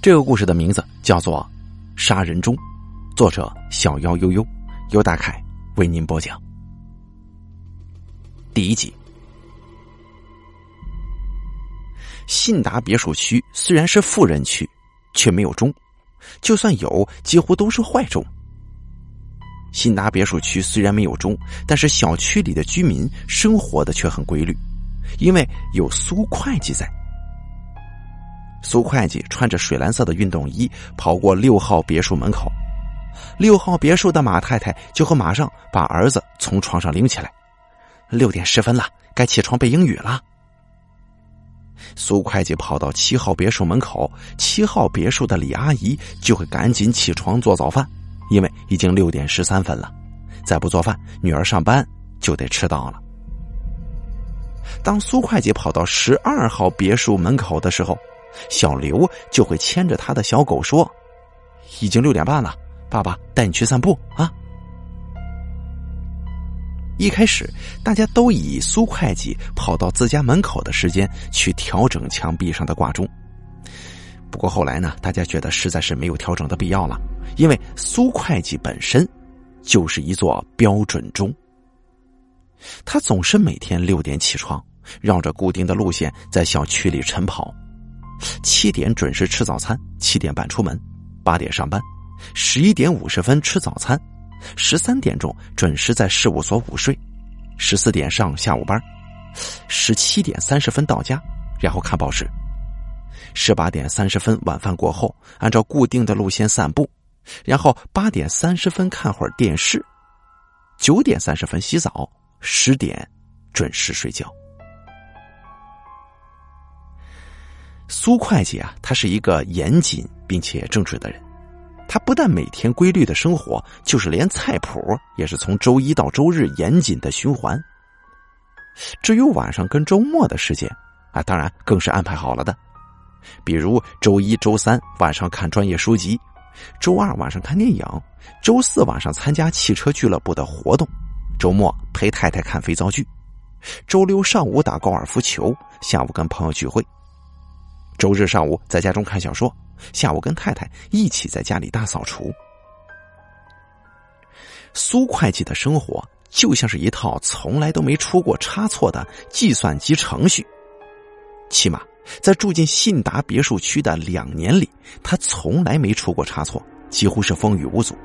这个故事的名字叫做《杀人钟》，作者小妖悠悠，由大凯为您播讲。第一集，信达别墅区虽然是富人区，却没有钟，就算有，几乎都是坏钟。信达别墅区虽然没有钟，但是小区里的居民生活的却很规律，因为有苏会计在。苏会计穿着水蓝色的运动衣跑过六号别墅门口，六号别墅的马太太就和马上把儿子从床上拎起来。六点十分了，该起床背英语了。苏会计跑到七号别墅门口，七号别墅的李阿姨就会赶紧起床做早饭，因为已经六点十三分了，再不做饭，女儿上班就得迟到了。当苏会计跑到十二号别墅门口的时候，小刘就会牵着他的小狗说：“已经六点半了，爸爸带你去散步啊。”一开始，大家都以苏会计跑到自家门口的时间去调整墙壁上的挂钟。不过后来呢，大家觉得实在是没有调整的必要了，因为苏会计本身就是一座标准钟。他总是每天六点起床，绕着固定的路线在小区里晨跑。七点准时吃早餐，七点半出门，八点上班，十一点五十分吃早餐，十三点钟准时在事务所午睡，十四点上下午班，十七点三十分到家，然后看报纸，十八点三十分晚饭过后按照固定的路线散步，然后八点三十分看会儿电视，九点三十分洗澡，十点准时睡觉。苏会计啊，他是一个严谨并且正直的人。他不但每天规律的生活，就是连菜谱也是从周一到周日严谨的循环。至于晚上跟周末的时间啊，当然更是安排好了的。比如周一周三晚上看专业书籍，周二晚上看电影，周四晚上参加汽车俱乐部的活动，周末陪太太看肥皂剧，周六上午打高尔夫球，下午跟朋友聚会。周日上午在家中看小说，下午跟太太一起在家里大扫除。苏会计的生活就像是一套从来都没出过差错的计算机程序，起码在住进信达别墅区的两年里，他从来没出过差错，几乎是风雨无阻。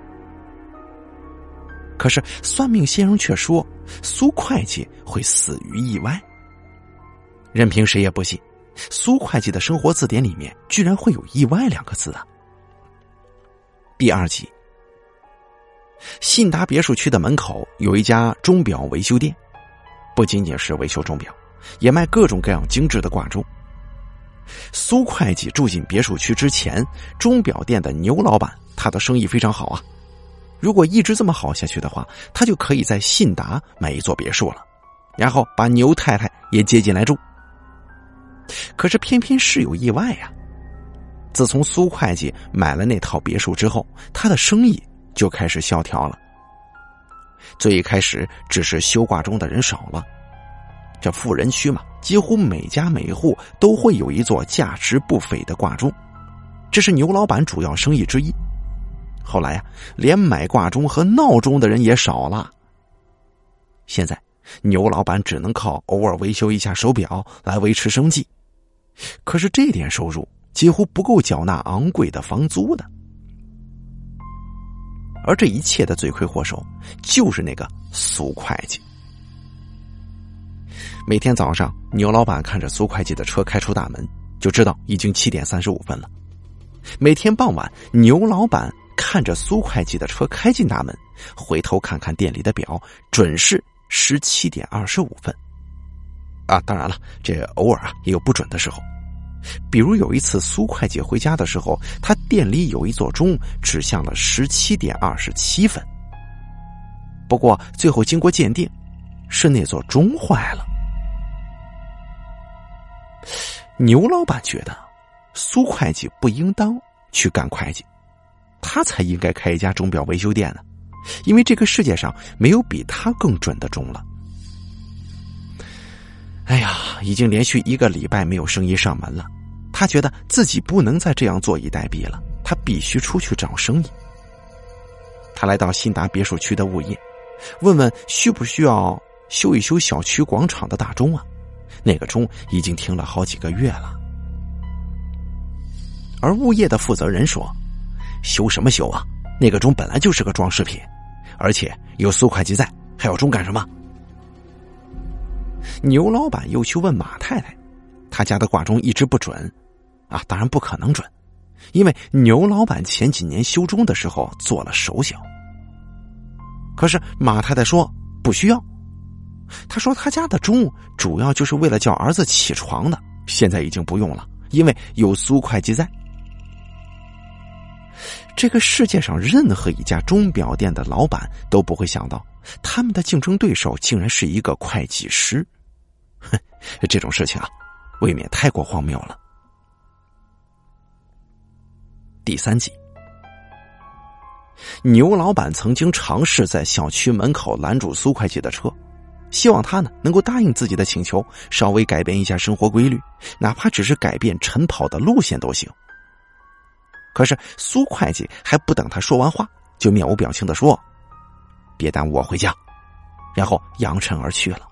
可是算命先生却说苏会计会死于意外，任凭谁也不信。苏会计的生活字典里面居然会有意外两个字啊！第二集，信达别墅区的门口有一家钟表维修店，不仅仅是维修钟表，也卖各种各样精致的挂钟。苏会计住进别墅区之前，钟表店的牛老板他的生意非常好啊。如果一直这么好下去的话，他就可以在信达买一座别墅了，然后把牛太太也接进来住。可是偏偏事有意外呀！自从苏会计买了那套别墅之后，他的生意就开始萧条了。最一开始只是修挂钟的人少了，这富人区嘛，几乎每家每户都会有一座价值不菲的挂钟，这是牛老板主要生意之一。后来呀，连买挂钟和闹钟的人也少了。现在。牛老板只能靠偶尔维修一下手表来维持生计，可是这点收入几乎不够缴纳昂贵的房租的。而这一切的罪魁祸首就是那个苏会计。每天早上，牛老板看着苏会计的车开出大门，就知道已经七点三十五分了。每天傍晚，牛老板看着苏会计的车开进大门，回头看看店里的表，准是。十七点二十五分，啊，当然了，这偶尔啊也有不准的时候，比如有一次苏会计回家的时候，他店里有一座钟指向了十七点二十七分。不过最后经过鉴定，是那座钟坏了。牛老板觉得苏会计不应当去干会计，他才应该开一家钟表维修店呢。因为这个世界上没有比他更准的钟了。哎呀，已经连续一个礼拜没有生意上门了，他觉得自己不能再这样坐以待毙了，他必须出去找生意。他来到新达别墅区的物业，问问需不需要修一修小区广场的大钟啊？那个钟已经停了好几个月了。而物业的负责人说：“修什么修啊？那个钟本来就是个装饰品，而且有苏会计在，还要钟干什么？”牛老板又去问马太太，他家的挂钟一直不准，啊，当然不可能准，因为牛老板前几年修钟的时候做了手脚。可是马太太说不需要，他说他家的钟主要就是为了叫儿子起床的，现在已经不用了，因为有苏会计在。这个世界上任何一家钟表店的老板都不会想到，他们的竞争对手竟然是一个会计师。哼，这种事情啊，未免太过荒谬了。第三集，牛老板曾经尝试在小区门口拦住苏会计的车，希望他呢能够答应自己的请求，稍微改变一下生活规律，哪怕只是改变晨跑的路线都行。可是苏会计还不等他说完话，就面无表情的说：“别耽误我回家。”然后扬尘而去了。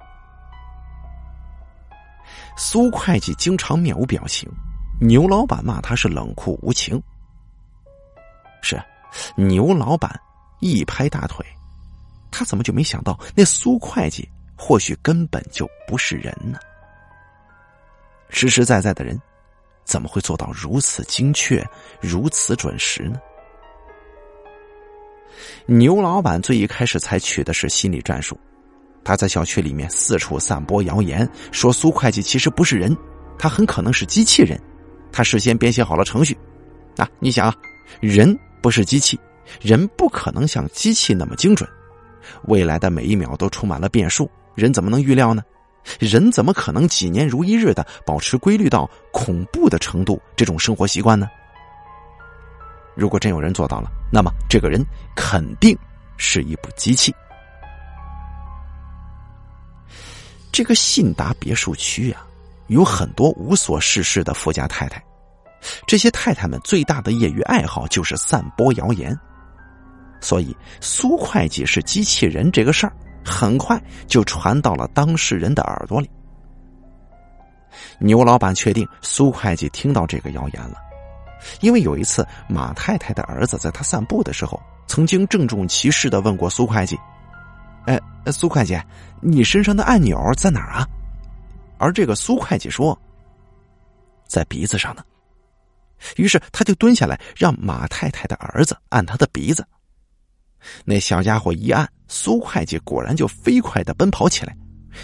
苏会计经常面无表情，牛老板骂他是冷酷无情。是，牛老板一拍大腿，他怎么就没想到那苏会计或许根本就不是人呢？实实在在的人。怎么会做到如此精确、如此准时呢？牛老板最一开始采取的是心理战术，他在小区里面四处散播谣言，说苏会计其实不是人，他很可能是机器人。他事先编写好了程序，啊，你想啊，人不是机器，人不可能像机器那么精准，未来的每一秒都充满了变数，人怎么能预料呢？人怎么可能几年如一日的保持规律到恐怖的程度？这种生活习惯呢？如果真有人做到了，那么这个人肯定是一部机器。这个信达别墅区啊，有很多无所事事的富家太太，这些太太们最大的业余爱好就是散播谣言，所以苏会计是机器人这个事儿。很快就传到了当事人的耳朵里。牛老板确定苏会计听到这个谣言了，因为有一次马太太的儿子在他散步的时候，曾经郑重其事的问过苏会计：“哎，苏会计，你身上的按钮在哪儿啊？”而这个苏会计说：“在鼻子上呢。”于是他就蹲下来，让马太太的儿子按他的鼻子。那小家伙一按，苏会计果然就飞快的奔跑起来。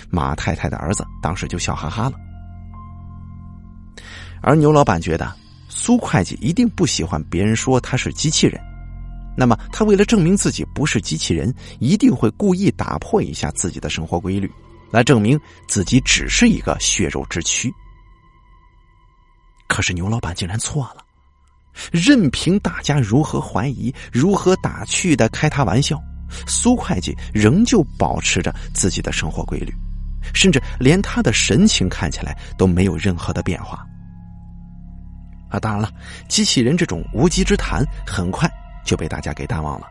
马太太的儿子当时就笑哈哈了。而牛老板觉得苏会计一定不喜欢别人说他是机器人，那么他为了证明自己不是机器人，一定会故意打破一下自己的生活规律，来证明自己只是一个血肉之躯。可是牛老板竟然错了。任凭大家如何怀疑、如何打趣的开他玩笑，苏会计仍旧保持着自己的生活规律，甚至连他的神情看起来都没有任何的变化。啊，当然了，机器人这种无稽之谈很快就被大家给淡忘了。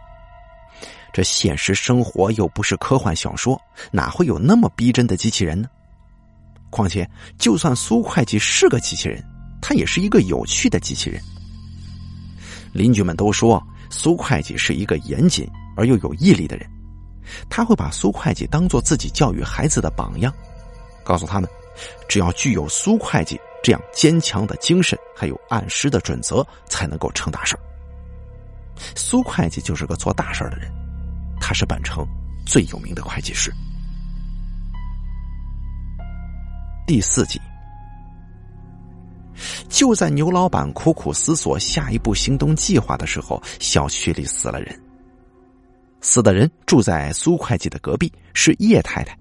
这现实生活又不是科幻小说，哪会有那么逼真的机器人呢？况且，就算苏会计是个机器人，他也是一个有趣的机器人。邻居们都说苏会计是一个严谨而又有毅力的人，他会把苏会计当做自己教育孩子的榜样，告诉他们，只要具有苏会计这样坚强的精神，还有按时的准则，才能够成大事苏会计就是个做大事的人，他是本城最有名的会计师。第四集。就在牛老板苦苦思索下一步行动计划的时候，小区里死了人。死的人住在苏会计的隔壁，是叶太太。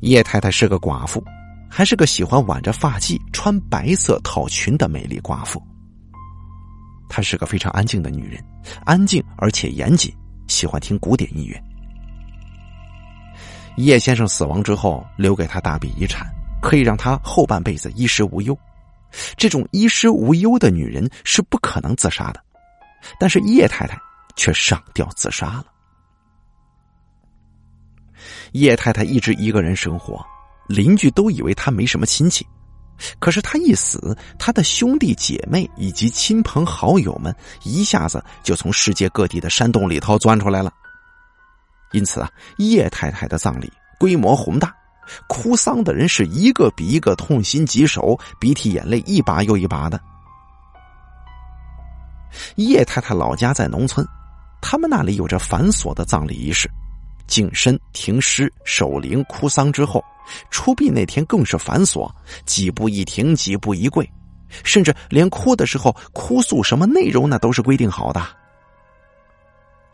叶太太是个寡妇，还是个喜欢挽着发髻、穿白色套裙的美丽寡妇。她是个非常安静的女人，安静而且严谨，喜欢听古典音乐。叶先生死亡之后，留给她大笔遗产。可以让他后半辈子衣食无忧，这种衣食无忧的女人是不可能自杀的，但是叶太太却上吊自杀了。叶太太一直一个人生活，邻居都以为她没什么亲戚。可是她一死，她的兄弟姐妹以及亲朋好友们一下子就从世界各地的山洞里头钻出来了。因此啊，叶太太的葬礼规模宏大，哭丧的人是一个比一个痛心疾首，鼻涕眼泪一把又一把的。叶太太老家在农村，他们那里有着繁琐的葬礼仪式。净身、停尸、守灵、哭丧之后，出殡那天更是繁琐，几步一停，几步一跪，甚至连哭的时候哭诉什么内容，那都是规定好的。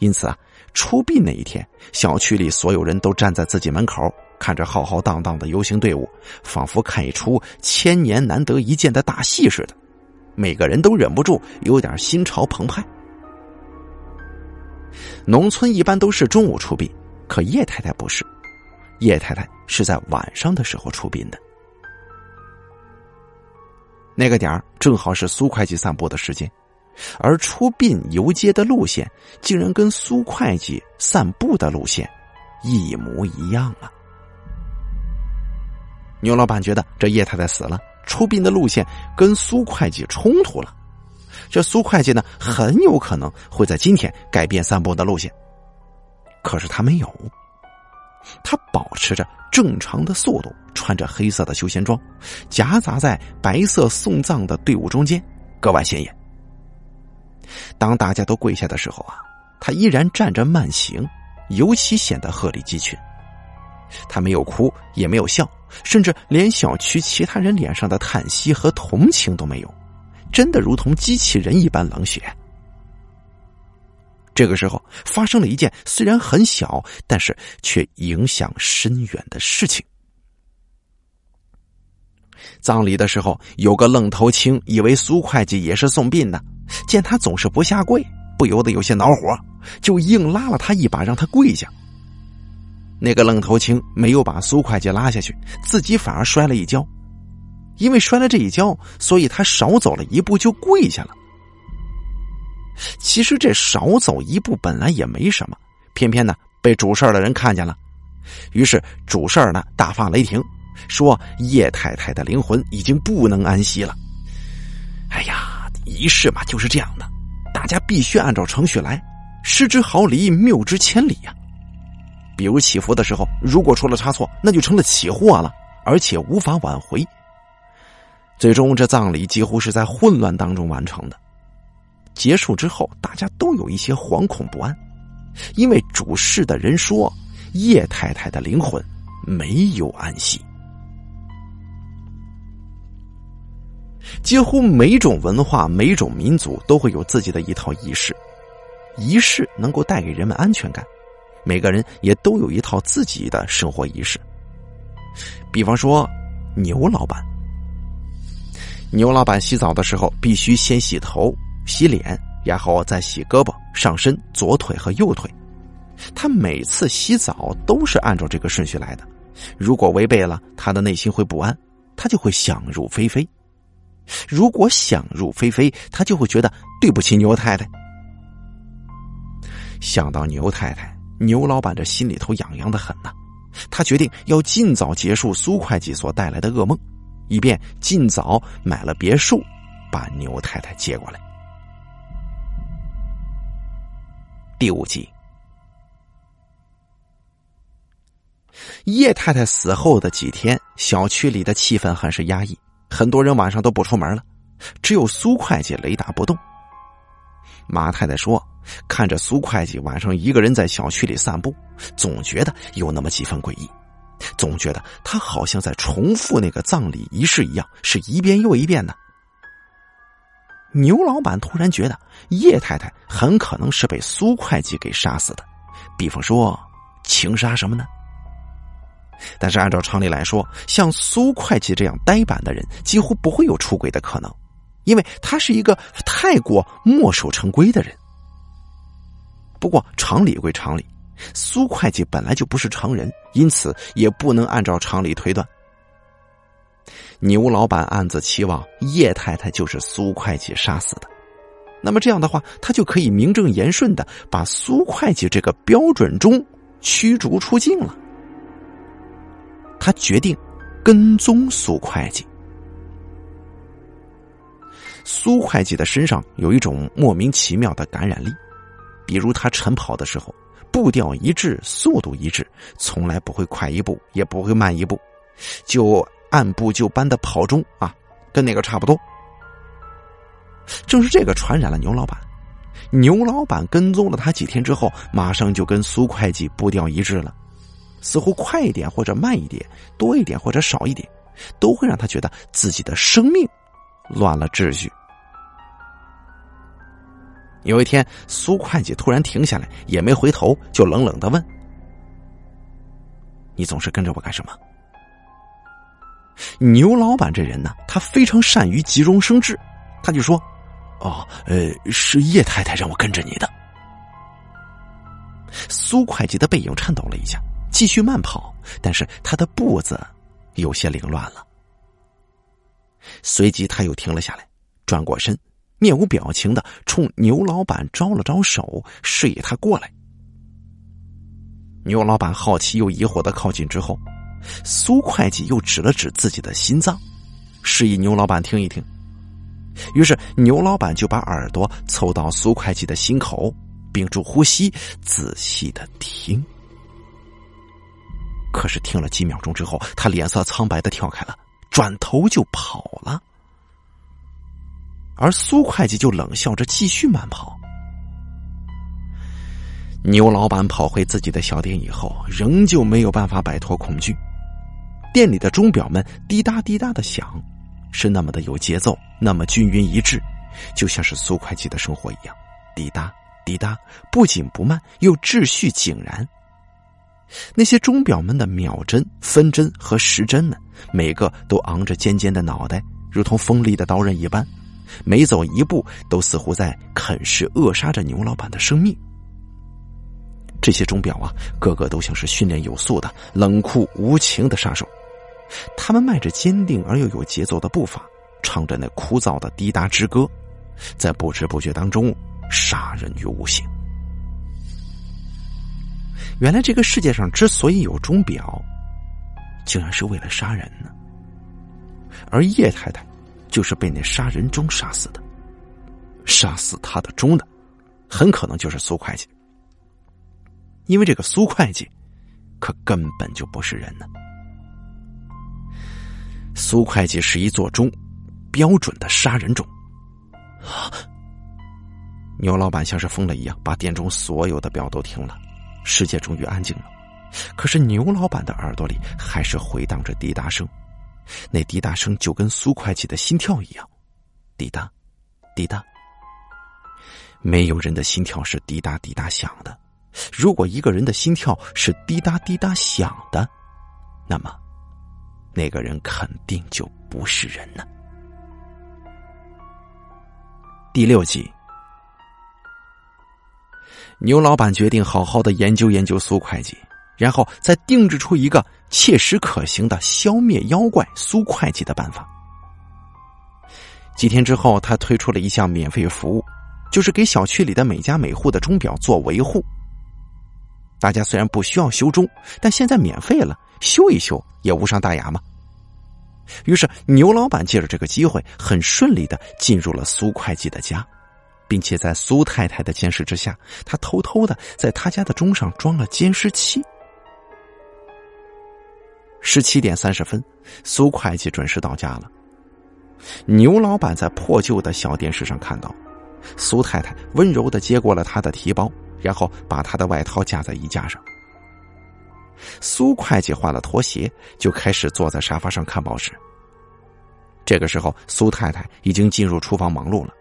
因此啊，出殡那一天，小区里所有人都站在自己门口，看着浩浩荡荡的游行队伍，仿佛看一出千年难得一见的大戏似的，每个人都忍不住有点心潮澎湃。农村一般都是中午出殡。可叶太太不是，叶太太是在晚上的时候出殡的。那个点儿正好是苏会计散步的时间，而出殡游街的路线竟然跟苏会计散步的路线一模一样啊！牛老板觉得这叶太太死了，出殡的路线跟苏会计冲突了，这苏会计呢很有可能会在今天改变散步的路线。可是他没有，他保持着正常的速度，穿着黑色的休闲装，夹杂在白色送葬的队伍中间，格外显眼。当大家都跪下的时候啊，他依然站着慢行，尤其显得鹤立鸡群。他没有哭，也没有笑，甚至连小区其他人脸上的叹息和同情都没有，真的如同机器人一般冷血。这个时候发生了一件虽然很小，但是却影响深远的事情。葬礼的时候，有个愣头青以为苏会计也是送殡的，见他总是不下跪，不由得有些恼火，就硬拉了他一把，让他跪下。那个愣头青没有把苏会计拉下去，自己反而摔了一跤。因为摔了这一跤，所以他少走了一步就跪下了。其实这少走一步本来也没什么，偏偏呢被主事儿的人看见了，于是主事儿呢大发雷霆，说叶太太的灵魂已经不能安息了。哎呀，仪式嘛就是这样的，大家必须按照程序来，失之毫厘，谬之千里呀。比如祈福的时候，如果出了差错，那就成了起祸了，而且无法挽回。最终，这葬礼几乎是在混乱当中完成的。结束之后，大家都有一些惶恐不安，因为主事的人说叶太太的灵魂没有安息。几乎每种文化、每种民族都会有自己的一套仪式，仪式能够带给人们安全感，每个人也都有一套自己的生活仪式。比方说，牛老板，牛老板洗澡的时候必须先洗头。洗脸，然后再洗胳膊、上身、左腿和右腿。他每次洗澡都是按照这个顺序来的。如果违背了，他的内心会不安，他就会想入非非。如果想入非非，他就会觉得对不起牛太太。想到牛太太，牛老板这心里头痒痒的很呐。他决定要尽早结束苏会计所带来的噩梦，以便尽早买了别墅，把牛太太接过来。第五集，叶太太死后的几天，小区里的气氛很是压抑，很多人晚上都不出门了，只有苏会计雷打不动。马太太说：“看着苏会计晚上一个人在小区里散步，总觉得有那么几分诡异，总觉得他好像在重复那个葬礼仪式一样，是一遍又一遍的。”牛老板突然觉得叶太太很可能是被苏会计给杀死的，比方说情杀什么呢？但是按照常理来说，像苏会计这样呆板的人几乎不会有出轨的可能，因为他是一个太过墨守成规的人。不过常理归常理，苏会计本来就不是常人，因此也不能按照常理推断。牛老板暗自期望叶太太就是苏会计杀死的，那么这样的话，他就可以名正言顺的把苏会计这个标准中驱逐出境了。他决定跟踪苏会计。苏会计的身上有一种莫名其妙的感染力，比如他晨跑的时候，步调一致，速度一致，从来不会快一步，也不会慢一步，就。按部就班的跑中啊，跟那个差不多。正是这个传染了牛老板，牛老板跟踪了他几天之后，马上就跟苏会计步调一致了，似乎快一点或者慢一点，多一点或者少一点，都会让他觉得自己的生命乱了秩序。有一天，苏会计突然停下来，也没回头，就冷冷的问：“你总是跟着我干什么？”牛老板这人呢，他非常善于急中生智，他就说：“哦，呃，是叶太太让我跟着你的。”苏会计的背影颤抖了一下，继续慢跑，但是他的步子有些凌乱了。随即他又停了下来，转过身，面无表情的冲牛老板招了招手，示意他过来。牛老板好奇又疑惑的靠近之后。苏会计又指了指自己的心脏，示意牛老板听一听。于是牛老板就把耳朵凑到苏会计的心口，屏住呼吸，仔细的听。可是听了几秒钟之后，他脸色苍白的跳开了，转头就跑了。而苏会计就冷笑着继续慢跑。牛老板跑回自己的小店以后，仍旧没有办法摆脱恐惧。店里的钟表们滴答滴答的响，是那么的有节奏，那么均匀一致，就像是苏会计的生活一样，滴答滴答，不紧不慢，又秩序井然。那些钟表们的秒针、分针和时针们，每个都昂着尖尖的脑袋，如同锋利的刀刃一般，每走一步都似乎在啃噬、扼杀着牛老板的生命。这些钟表啊，个个都像是训练有素的冷酷无情的杀手。他们迈着坚定而又有节奏的步伐，唱着那枯燥的滴答之歌，在不知不觉当中杀人于无形。原来这个世界上之所以有钟表，竟然是为了杀人呢。而叶太太，就是被那杀人钟杀死的。杀死他的钟的，很可能就是苏会计，因为这个苏会计，可根本就不是人呢。苏会计是一座钟，标准的杀人钟。牛老板像是疯了一样，把店中所有的表都停了，世界终于安静了。可是牛老板的耳朵里还是回荡着滴答声，那滴答声就跟苏会计的心跳一样，滴答，滴答。没有人的心跳是滴答滴答响的。如果一个人的心跳是滴答滴答响的，那么。那个人肯定就不是人呢。第六集，牛老板决定好好的研究研究苏会计，然后再定制出一个切实可行的消灭妖怪苏会计的办法。几天之后，他推出了一项免费服务，就是给小区里的每家每户的钟表做维护。大家虽然不需要修钟，但现在免费了，修一修也无伤大雅嘛。于是牛老板借着这个机会，很顺利的进入了苏会计的家，并且在苏太太的监视之下，他偷偷的在他家的钟上装了监视器。十七点三十分，苏会计准时到家了。牛老板在破旧的小电视上看到，苏太太温柔的接过了他的提包。然后把他的外套架在衣架上。苏会计换了拖鞋，就开始坐在沙发上看报纸。这个时候，苏太太已经进入厨房忙碌了。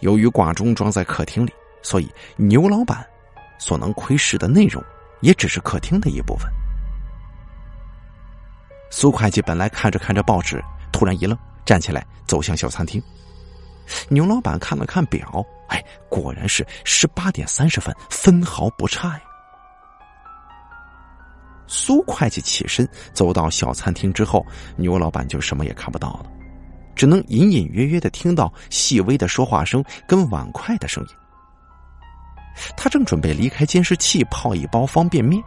由于挂钟装在客厅里，所以牛老板所能窥视的内容也只是客厅的一部分。苏会计本来看着看着报纸，突然一愣，站起来走向小餐厅。牛老板看了看表。哎，果然是十八点三十分，分毫不差呀！苏会计起身走到小餐厅之后，牛老板就什么也看不到了，只能隐隐约约的听到细微的说话声跟碗筷的声音。他正准备离开监视器泡一包方便面，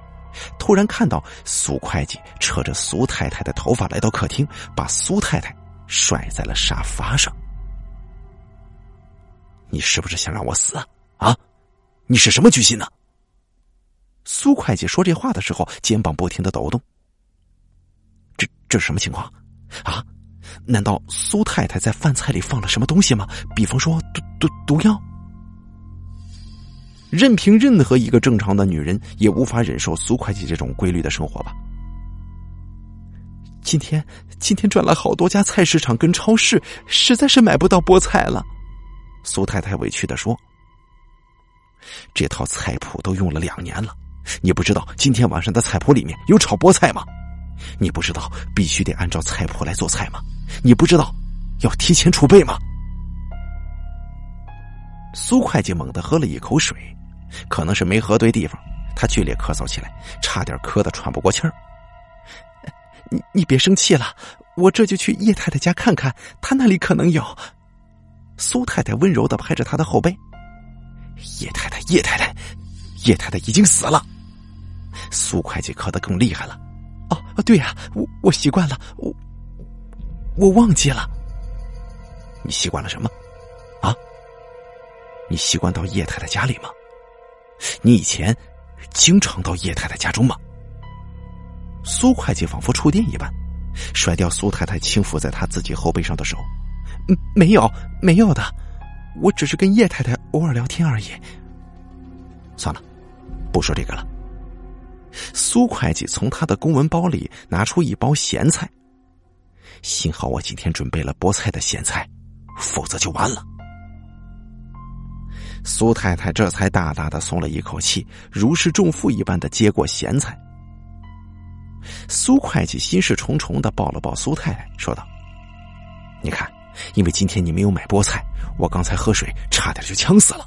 突然看到苏会计扯着苏太太的头发来到客厅，把苏太太甩在了沙发上。你是不是想让我死啊？你是什么居心呢？苏会计说这话的时候，肩膀不停的抖动。这这是什么情况？啊？难道苏太太在饭菜里放了什么东西吗？比方说毒毒毒药？任凭任何一个正常的女人也无法忍受苏会计这种规律的生活吧？今天今天转了好多家菜市场跟超市，实在是买不到菠菜了。苏太太委屈的说：“这套菜谱都用了两年了。”你不知道今天晚上的菜谱里面有炒菠菜吗？你不知道必须得按照菜谱来做菜吗？你不知道要提前储备吗？苏会计猛地喝了一口水，可能是没喝对地方，他剧烈咳嗽起来，差点咳得喘不过气儿。你你别生气了，我这就去叶太太家看看，她那里可能有。苏太太温柔的拍着他的后背。叶太太，叶太太，叶太太已经死了。苏会计咳得更厉害了。哦，对呀，我我习惯了，我我忘记了。你习惯了什么？啊？你习惯到叶太太家里吗？你以前经常到叶太太家中吗？苏会计仿佛触电一般，甩掉苏太太轻抚在他自己后背上的手。嗯，没有，没有的，我只是跟叶太太偶尔聊天而已。算了，不说这个了。苏会计从他的公文包里拿出一包咸菜。幸好我今天准备了菠菜的咸菜，否则就完了。苏太太这才大大的松了一口气，如释重负一般的接过咸菜。苏会计心事重重的抱了抱苏太太，说道：“你看，因为今天你没有买菠菜，我刚才喝水差点就呛死了。”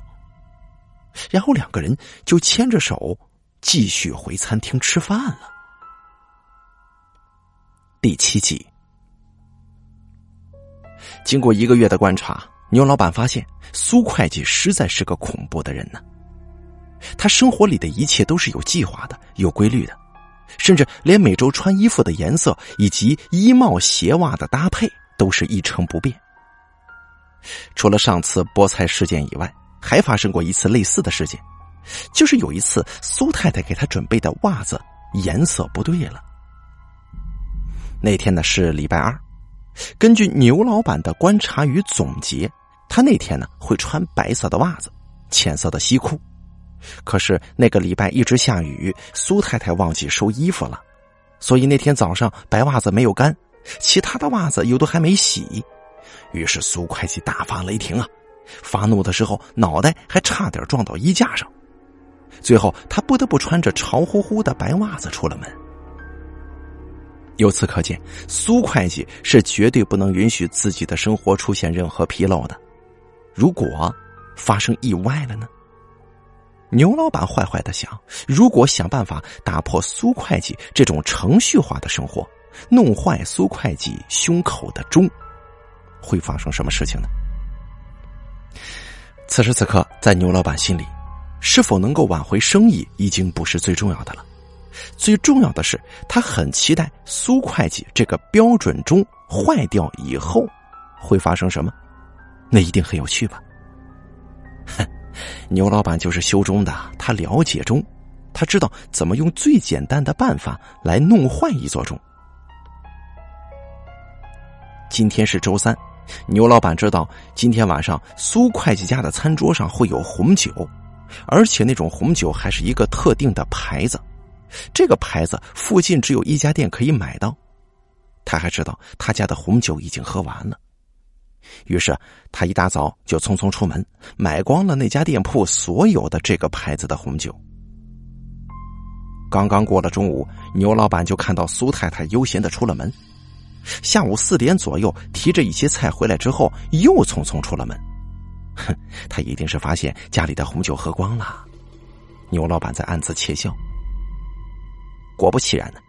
然后两个人就牵着手。继续回餐厅吃饭了。第七集，经过一个月的观察，牛老板发现苏会计实在是个恐怖的人呢。他生活里的一切都是有计划的、有规律的，甚至连每周穿衣服的颜色以及衣帽鞋袜的搭配都是一成不变。除了上次菠菜事件以外，还发生过一次类似的事件。就是有一次，苏太太给他准备的袜子颜色不对了。那天呢是礼拜二，根据牛老板的观察与总结，他那天呢会穿白色的袜子，浅色的西裤。可是那个礼拜一直下雨，苏太太忘记收衣服了，所以那天早上白袜子没有干，其他的袜子又都还没洗。于是苏会计大发雷霆啊，发怒的时候脑袋还差点撞到衣架上。最后，他不得不穿着潮乎乎的白袜子出了门。由此可见，苏会计是绝对不能允许自己的生活出现任何纰漏的。如果发生意外了呢？牛老板坏坏的想：如果想办法打破苏会计这种程序化的生活，弄坏苏会计胸口的钟，会发生什么事情呢？此时此刻，在牛老板心里。是否能够挽回生意，已经不是最重要的了。最重要的是，他很期待苏会计这个标准钟坏掉以后会发生什么。那一定很有趣吧？哼，牛老板就是修钟的，他了解钟，他知道怎么用最简单的办法来弄坏一座钟。今天是周三，牛老板知道今天晚上苏会计家的餐桌上会有红酒。而且那种红酒还是一个特定的牌子，这个牌子附近只有一家店可以买到。他还知道他家的红酒已经喝完了，于是他一大早就匆匆出门，买光了那家店铺所有的这个牌子的红酒。刚刚过了中午，牛老板就看到苏太太悠闲的出了门，下午四点左右提着一些菜回来之后，又匆匆出了门。哼，他一定是发现家里的红酒喝光了。牛老板在暗自窃笑。果不其然呢，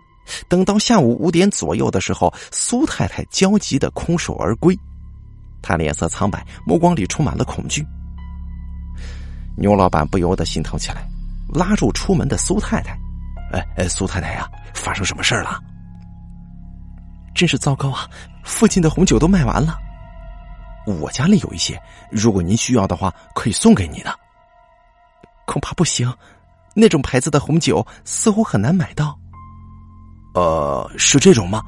等到下午五点左右的时候，苏太太焦急的空手而归，她脸色苍白，目光里充满了恐惧。牛老板不由得心疼起来，拉住出门的苏太太：“哎哎，苏太太呀，发生什么事了？真是糟糕啊！附近的红酒都卖完了，我家里有一些，如果您需要的话，可以送给你的。恐怕不行，那种牌子的红酒似乎很难买到。呃，是这种吗？”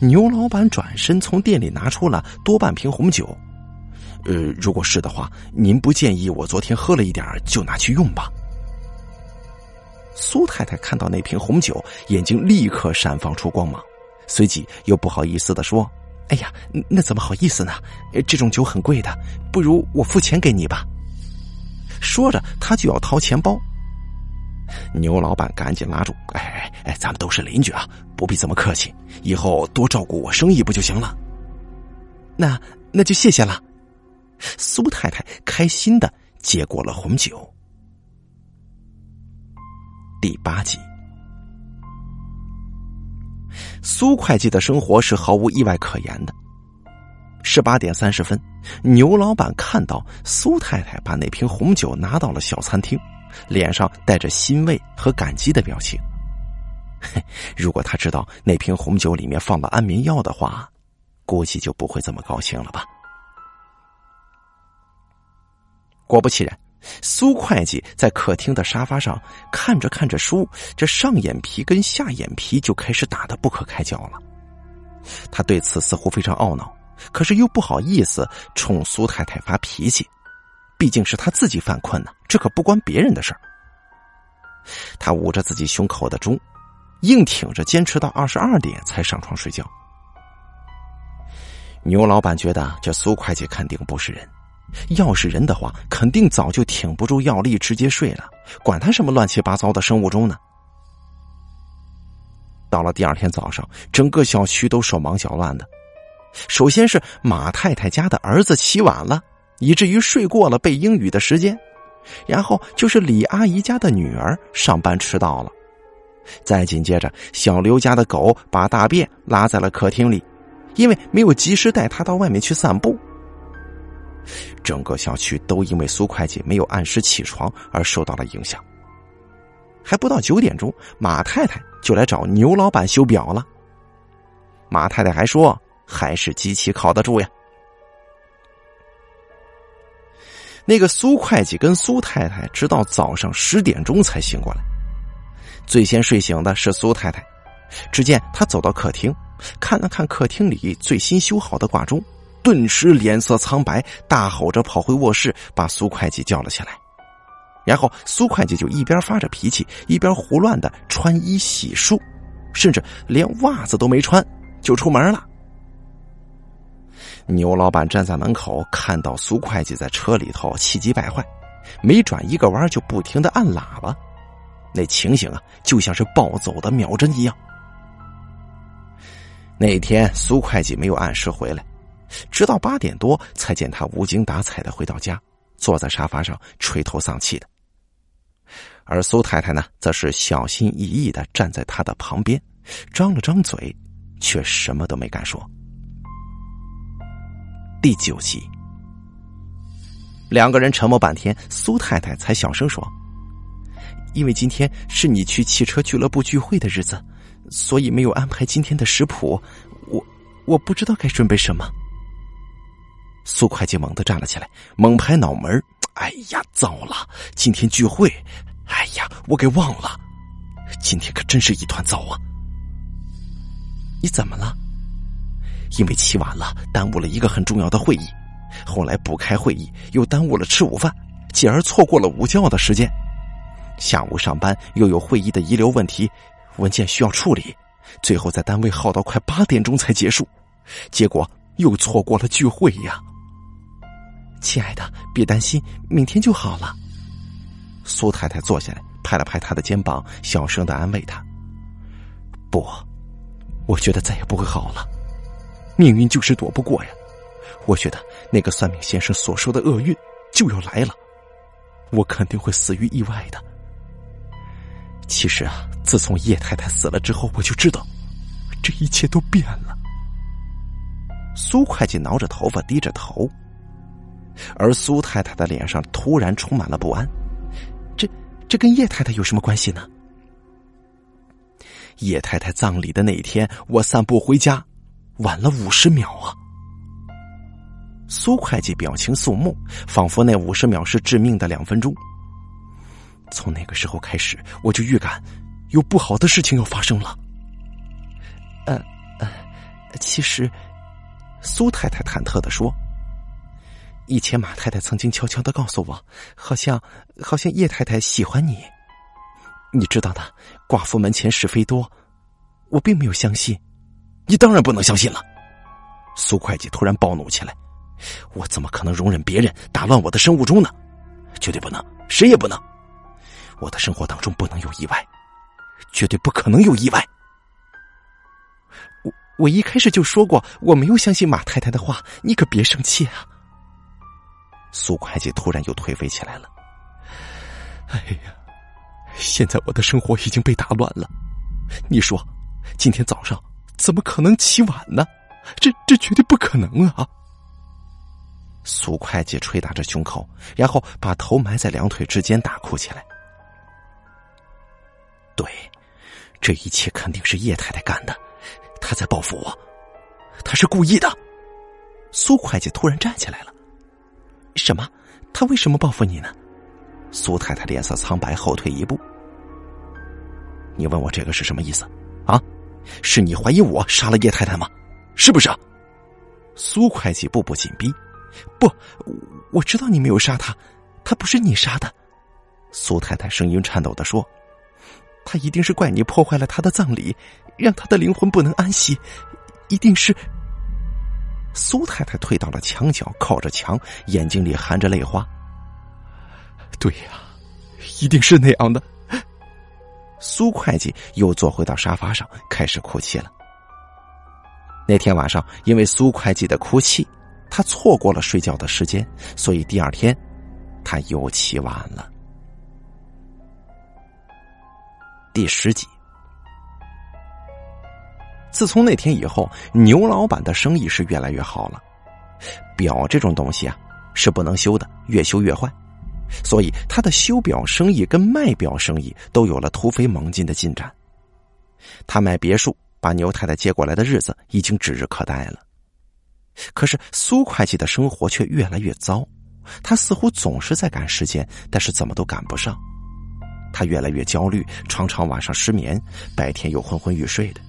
牛老板转身从店里拿出了多半瓶红酒。呃，如果是的话，您不介意我昨天喝了一点就拿去用吧？苏太太看到那瓶红酒，眼睛立刻闪放出光芒，随即又不好意思的说：“哎呀，那怎么好意思呢？这种酒很贵的，不如我付钱给你吧。”说着，他就要掏钱包。牛老板赶紧拉住：“哎哎哎，咱们都是邻居啊，不必这么客气，以后多照顾我生意不就行了？”那那就谢谢了。苏太太开心的接过了红酒。第八集，苏会计的生活是毫无意外可言的。十八点三十分，牛老板看到苏太太把那瓶红酒拿到了小餐厅，脸上带着欣慰和感激的表情。如果他知道那瓶红酒里面放了安眠药的话，估计就不会这么高兴了吧。果不其然，苏会计在客厅的沙发上看着看着书，这上眼皮跟下眼皮就开始打得不可开交了。他对此似乎非常懊恼，可是又不好意思冲苏太太发脾气，毕竟是他自己犯困呢，这可不关别人的事儿。他捂着自己胸口的钟，硬挺着坚持到二十二点才上床睡觉。牛老板觉得这苏会计肯定不是人。要是人的话，肯定早就挺不住药力，直接睡了。管他什么乱七八糟的生物钟呢？到了第二天早上，整个小区都手忙脚乱的。首先是马太太家的儿子起晚了，以至于睡过了背英语的时间；然后就是李阿姨家的女儿上班迟到了；再紧接着，小刘家的狗把大便拉在了客厅里，因为没有及时带它到外面去散步。整个小区都因为苏会计没有按时起床而受到了影响。还不到九点钟，马太太就来找牛老板修表了。马太太还说：“还是机器靠得住呀。”那个苏会计跟苏太太直到早上十点钟才醒过来。最先睡醒的是苏太太，只见她走到客厅，看了看客厅里最新修好的挂钟。顿时脸色苍白，大吼着跑回卧室，把苏会计叫了起来。然后苏会计就一边发着脾气，一边胡乱的穿衣洗漱，甚至连袜子都没穿就出门了。牛老板站在门口，看到苏会计在车里头气急败坏，没转一个弯就不停的按喇叭，那情形啊，就像是暴走的秒针一样。那天苏会计没有按时回来。直到八点多，才见他无精打采的回到家，坐在沙发上垂头丧气的。而苏太太呢，则是小心翼翼的站在他的旁边，张了张嘴，却什么都没敢说。第九集，两个人沉默半天，苏太太才小声说：“因为今天是你去汽车俱乐部聚会的日子，所以没有安排今天的食谱。我我不知道该准备什么。”苏会计猛地站了起来，猛拍脑门哎呀，糟了！今天聚会，哎呀，我给忘了。今天可真是一团糟啊！你怎么了？因为起晚了，耽误了一个很重要的会议。后来不开会议，又耽误了吃午饭，继而错过了午觉的时间。下午上班又有会议的遗留问题，文件需要处理，最后在单位耗到快八点钟才结束，结果又错过了聚会呀。亲爱的，别担心，明天就好了。苏太太坐下来，拍了拍他的肩膀，小声的安慰他：“不，我觉得再也不会好了。命运就是躲不过呀。我觉得那个算命先生所说的厄运就要来了，我肯定会死于意外的。其实啊，自从叶太太死了之后，我就知道这一切都变了。苏会计挠着头发，低着头，而苏太太的脸上突然充满了不安。这这跟叶太太有什么关系呢？叶太太葬礼的那一天，我散步回家，晚了五十秒啊！苏会计表情肃穆，仿佛那五十秒是致命的两分钟。从那个时候开始，我就预感有不好的事情要发生了。呃呃，其实，苏太太忐忑的说：“以前马太太曾经悄悄的告诉我，好像好像叶太太喜欢你。”你知道的，寡妇门前是非多，我并没有相信。你当然不能相信了。苏会计突然暴怒起来，我怎么可能容忍别人打乱我的生物钟呢？绝对不能，谁也不能。我的生活当中不能有意外，绝对不可能有意外。我我一开始就说过，我没有相信马太太的话，你可别生气啊。苏会计突然又颓废起来了。哎呀！现在我的生活已经被打乱了，你说，今天早上怎么可能起晚呢？这这绝对不可能啊！苏会计捶打着胸口，然后把头埋在两腿之间大哭起来。对，这一切肯定是叶太太干的，她在报复我，她是故意的。苏会计突然站起来了，什么？他为什么报复你呢？苏太太脸色苍白，后退一步。你问我这个是什么意思？啊，是你怀疑我杀了叶太太吗？是不是？苏会计步步紧逼。不，我知道你没有杀他，他不是你杀的。苏太太声音颤抖的说：“他一定是怪你破坏了他的葬礼，让他的灵魂不能安息，一定是。”苏太太退到了墙角，靠着墙，眼睛里含着泪花。对呀，一定是那样的。苏会计又坐回到沙发上，开始哭泣了。那天晚上，因为苏会计的哭泣，他错过了睡觉的时间，所以第二天他又起晚了。第十集，自从那天以后，牛老板的生意是越来越好了。表这种东西啊，是不能修的，越修越坏。所以，他的修表生意跟卖表生意都有了突飞猛进的进展。他买别墅，把牛太太接过来的日子已经指日可待了。可是，苏会计的生活却越来越糟。他似乎总是在赶时间，但是怎么都赶不上。他越来越焦虑，常常晚上失眠，白天又昏昏欲睡的。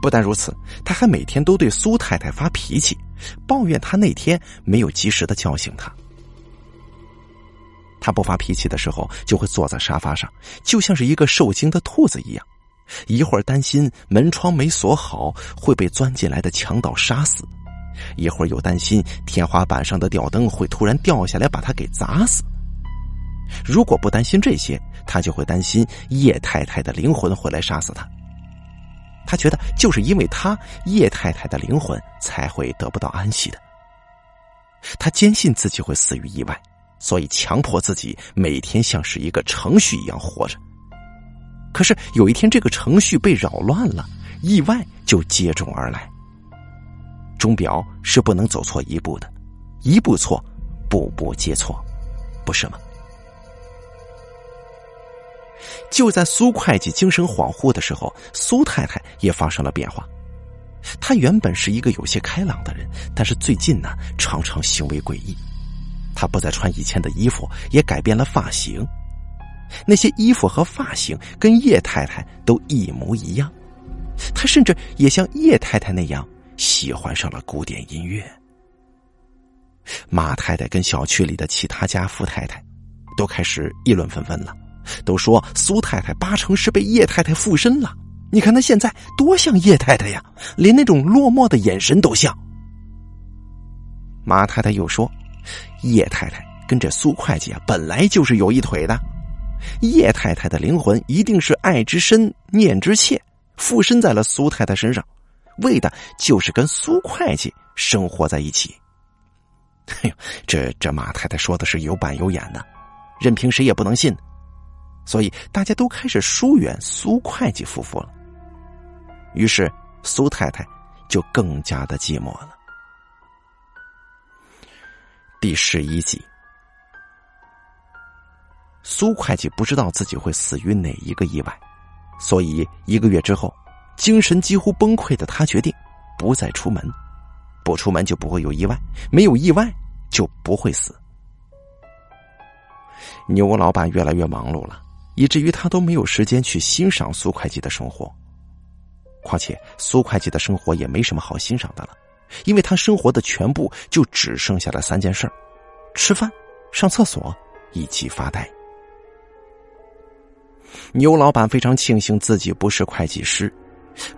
不但如此，他还每天都对苏太太发脾气，抱怨他那天没有及时的叫醒他。他不发脾气的时候，就会坐在沙发上，就像是一个受惊的兔子一样。一会儿担心门窗没锁好会被钻进来的强盗杀死，一会儿又担心天花板上的吊灯会突然掉下来把他给砸死。如果不担心这些，他就会担心叶太太的灵魂会来杀死他。他觉得就是因为他叶太太的灵魂才会得不到安息的。他坚信自己会死于意外。所以，强迫自己每天像是一个程序一样活着。可是有一天，这个程序被扰乱了，意外就接踵而来。钟表是不能走错一步的，一步错，步步皆错，不是吗？就在苏会计精神恍惚的时候，苏太太也发生了变化。她原本是一个有些开朗的人，但是最近呢，常常行为诡异。他不再穿以前的衣服，也改变了发型。那些衣服和发型跟叶太太都一模一样。他甚至也像叶太太那样喜欢上了古典音乐。马太太跟小区里的其他家富太太都开始议论纷纷了，都说苏太太八成是被叶太太附身了。你看她现在多像叶太太呀，连那种落寞的眼神都像。马太太又说。叶太太跟这苏会计啊，本来就是有一腿的。叶太太的灵魂一定是爱之深，念之切，附身在了苏太太身上，为的就是跟苏会计生活在一起。哎呦，这这马太太说的是有板有眼的，任凭谁也不能信。所以大家都开始疏远苏会计夫妇了。于是苏太太就更加的寂寞了。第十一集，苏会计不知道自己会死于哪一个意外，所以一个月之后，精神几乎崩溃的他决定不再出门，不出门就不会有意外，没有意外就不会死。牛老板越来越忙碌了。以至于他都没有时间去欣赏苏会计的生活。况且苏会计的生活也没什么好欣赏的了，因为他生活的全部就只剩下了三件事吃饭、上厕所以及发呆。牛老板非常庆幸自己不是会计师，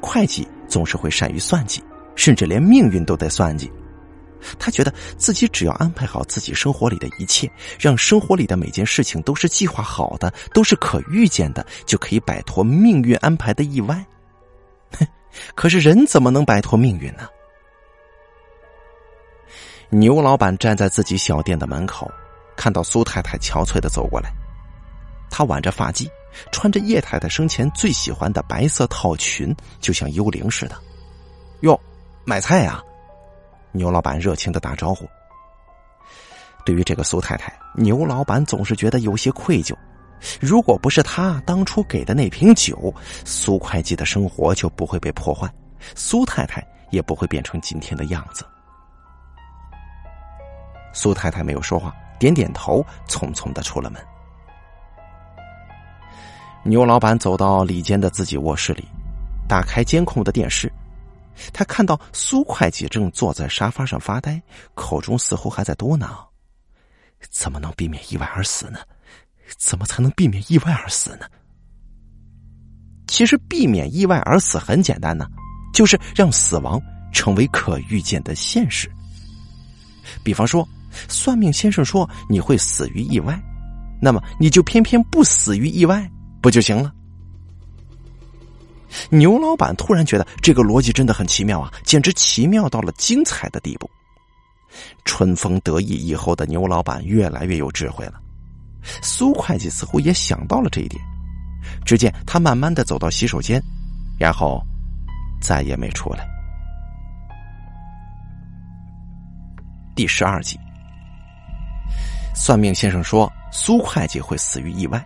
会计总是会善于算计，甚至连命运都得算计。他觉得自己只要安排好自己生活里的一切，让生活里的每件事情都是计划好的，都是可预见的，就可以摆脱命运安排的意外。哼，可是人怎么能摆脱命运呢？牛老板站在自己小店的门口，看到苏太太憔悴的走过来，她挽着发髻，穿着叶太太生前最喜欢的白色套裙，就像幽灵似的。哟，买菜呀？牛老板热情的打招呼。对于这个苏太太，牛老板总是觉得有些愧疚。如果不是他当初给的那瓶酒，苏会计的生活就不会被破坏，苏太太也不会变成今天的样子。苏太太没有说话，点点头，匆匆的出了门。牛老板走到里间的自己卧室里，打开监控的电视。他看到苏会计正坐在沙发上发呆，口中似乎还在嘟囔：“怎么能避免意外而死呢？怎么才能避免意外而死呢？”其实，避免意外而死很简单呢，就是让死亡成为可预见的现实。比方说，算命先生说你会死于意外，那么你就偏偏不死于意外，不就行了？牛老板突然觉得这个逻辑真的很奇妙啊，简直奇妙到了精彩的地步。春风得意以后的牛老板越来越有智慧了。苏会计似乎也想到了这一点，只见他慢慢的走到洗手间，然后再也没出来。第十二集，算命先生说苏会计会死于意外。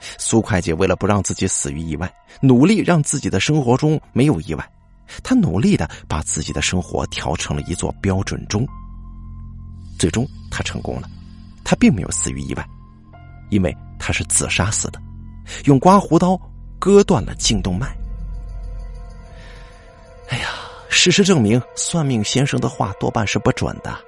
苏会计为了不让自己死于意外，努力让自己的生活中没有意外。他努力的把自己的生活调成了一座标准钟。最终，他成功了。他并没有死于意外，因为他是自杀死的，用刮胡刀割断了颈动脉。哎呀，事实证明，算命先生的话多半是不准的。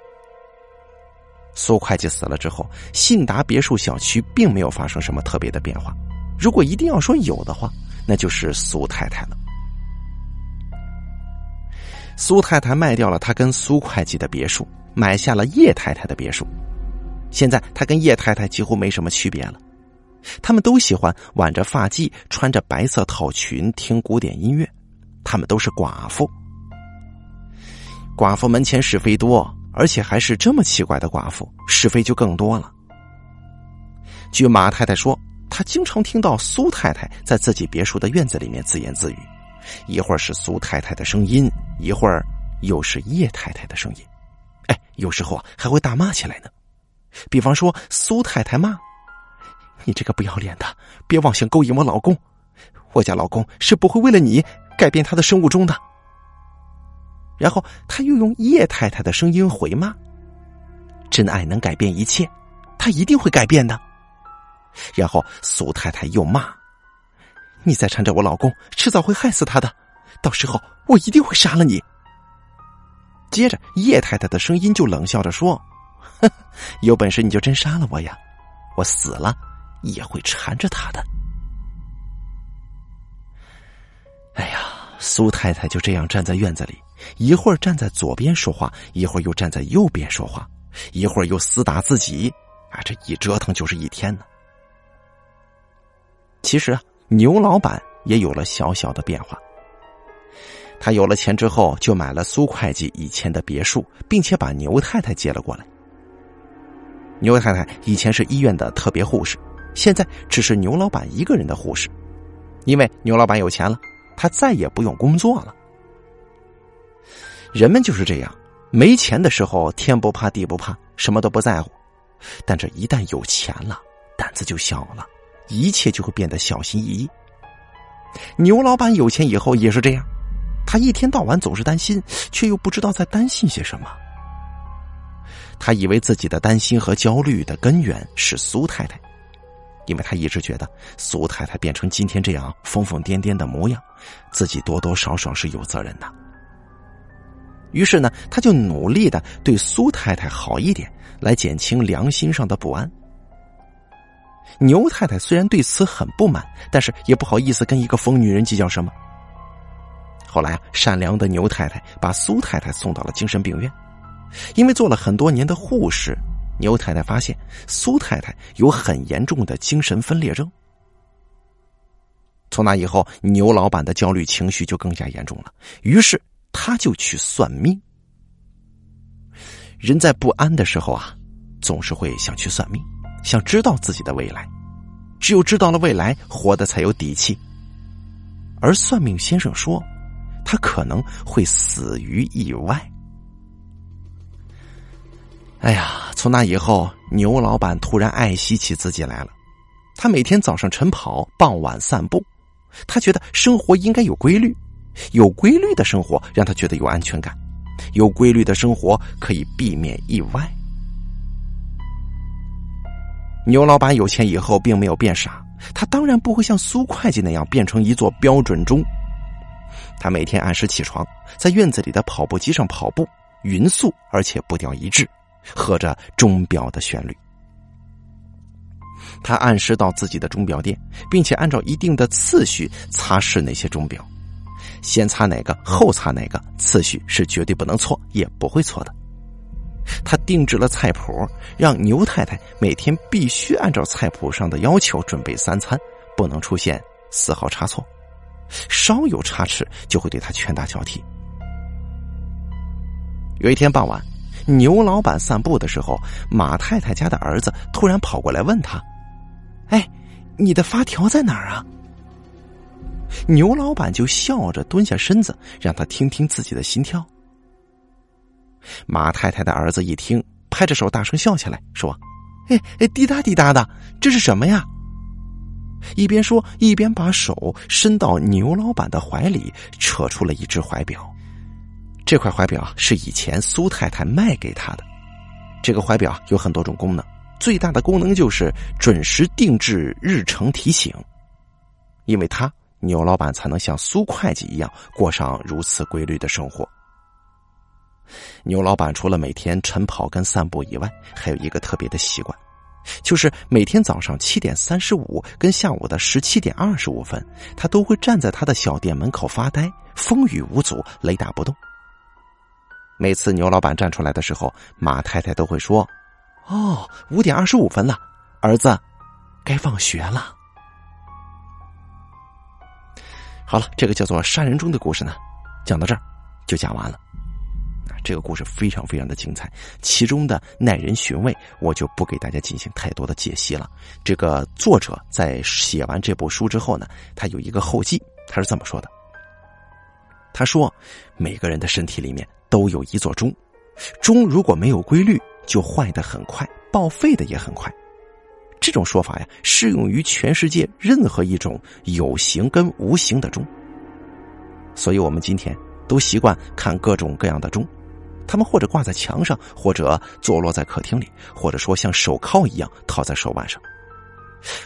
苏会计死了之后，信达别墅小区并没有发生什么特别的变化。如果一定要说有的话，那就是苏太太了。苏太太卖掉了她跟苏会计的别墅，买下了叶太太的别墅。现在她跟叶太太几乎没什么区别了。他们都喜欢挽着发髻，穿着白色套裙，听古典音乐。他们都是寡妇。寡妇门前是非多。而且还是这么奇怪的寡妇，是非就更多了。据马太太说，她经常听到苏太太在自己别墅的院子里面自言自语，一会儿是苏太太的声音，一会儿又是叶太太的声音。哎，有时候啊还会大骂起来呢。比方说，苏太太骂：“你这个不要脸的，别妄想勾引我老公，我家老公是不会为了你改变他的生物钟的。”然后他又用叶太太的声音回骂：“真爱能改变一切，他一定会改变的。”然后苏太太又骂：“你再缠着我老公，迟早会害死他的，到时候我一定会杀了你。”接着叶太太的声音就冷笑着说：“ 有本事你就真杀了我呀，我死了也会缠着他的。”哎呀，苏太太就这样站在院子里。一会儿站在左边说话，一会儿又站在右边说话，一会儿又厮打自己，啊，这一折腾就是一天呢。其实啊，牛老板也有了小小的变化。他有了钱之后，就买了苏会计以前的别墅，并且把牛太太接了过来。牛太太以前是医院的特别护士，现在只是牛老板一个人的护士，因为牛老板有钱了，他再也不用工作了。人们就是这样，没钱的时候天不怕地不怕，什么都不在乎；但这一旦有钱了，胆子就小了，一切就会变得小心翼翼。牛老板有钱以后也是这样，他一天到晚总是担心，却又不知道在担心些什么。他以为自己的担心和焦虑的根源是苏太太，因为他一直觉得苏太太变成今天这样疯疯癫癫的模样，自己多多少少是有责任的。于是呢，他就努力的对苏太太好一点，来减轻良心上的不安。牛太太虽然对此很不满，但是也不好意思跟一个疯女人计较什么。后来啊，善良的牛太太把苏太太送到了精神病院。因为做了很多年的护士，牛太太发现苏太太有很严重的精神分裂症。从那以后，牛老板的焦虑情绪就更加严重了，于是他就去算命。人在不安的时候啊，总是会想去算命，想知道自己的未来。只有知道了未来，活得才有底气。而算命先生说，他可能会死于意外。哎呀，从那以后，牛老板突然爱惜起自己来了。他每天早上晨跑，傍晚散步。他觉得生活应该有规律，有规律的生活让他觉得有安全感，有规律的生活可以避免意外。牛老板有钱以后，并没有变傻，他当然不会像苏会计那样变成一座标准钟。他每天按时起床，在院子里的跑步机上跑步，匀速而且步调一致。和着钟表的旋律，他按时到自己的钟表店，并且按照一定的次序擦拭那些钟表，先擦哪个，后擦哪个，次序是绝对不能错，也不会错的。他定制了菜谱，让牛太太每天必须按照菜谱上的要求准备三餐，不能出现丝毫差错，稍有差池就会对他拳打脚踢。有一天傍晚。牛老板散步的时候，马太太家的儿子突然跑过来问他：“哎，你的发条在哪儿啊？”牛老板就笑着蹲下身子，让他听听自己的心跳。马太太的儿子一听，拍着手大声笑起来，说：“哎哎，滴答滴答的，这是什么呀？”一边说，一边把手伸到牛老板的怀里，扯出了一只怀表。这块怀表是以前苏太太卖给他的。这个怀表有很多种功能，最大的功能就是准时定制日程提醒。因为他牛老板才能像苏会计一样过上如此规律的生活。牛老板除了每天晨跑跟散步以外，还有一个特别的习惯，就是每天早上七点三十五跟下午的十七点二十五分，他都会站在他的小店门口发呆，风雨无阻，雷打不动。每次牛老板站出来的时候，马太太都会说：“哦，五点二十五分了，儿子，该放学了。”好了，这个叫做杀人中的故事呢，讲到这儿就讲完了。这个故事非常非常的精彩，其中的耐人寻味，我就不给大家进行太多的解析了。这个作者在写完这部书之后呢，他有一个后记，他是这么说的：“他说，每个人的身体里面。”都有一座钟，钟如果没有规律，就坏的很快，报废的也很快。这种说法呀，适用于全世界任何一种有形跟无形的钟。所以，我们今天都习惯看各种各样的钟，他们或者挂在墙上，或者坐落在客厅里，或者说像手铐一样套在手腕上。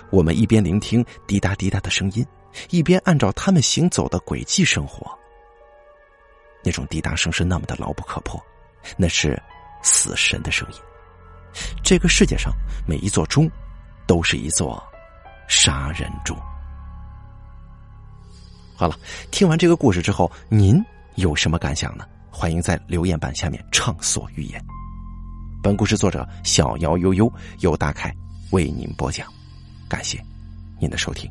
我们一边聆听滴答滴答的声音，一边按照他们行走的轨迹生活。那种滴答声是那么的牢不可破，那是死神的声音。这个世界上每一座钟，都是一座杀人钟。好了，听完这个故事之后，您有什么感想呢？欢迎在留言板下面畅所欲言。本故事作者小姚悠悠由大凯为您播讲，感谢您的收听。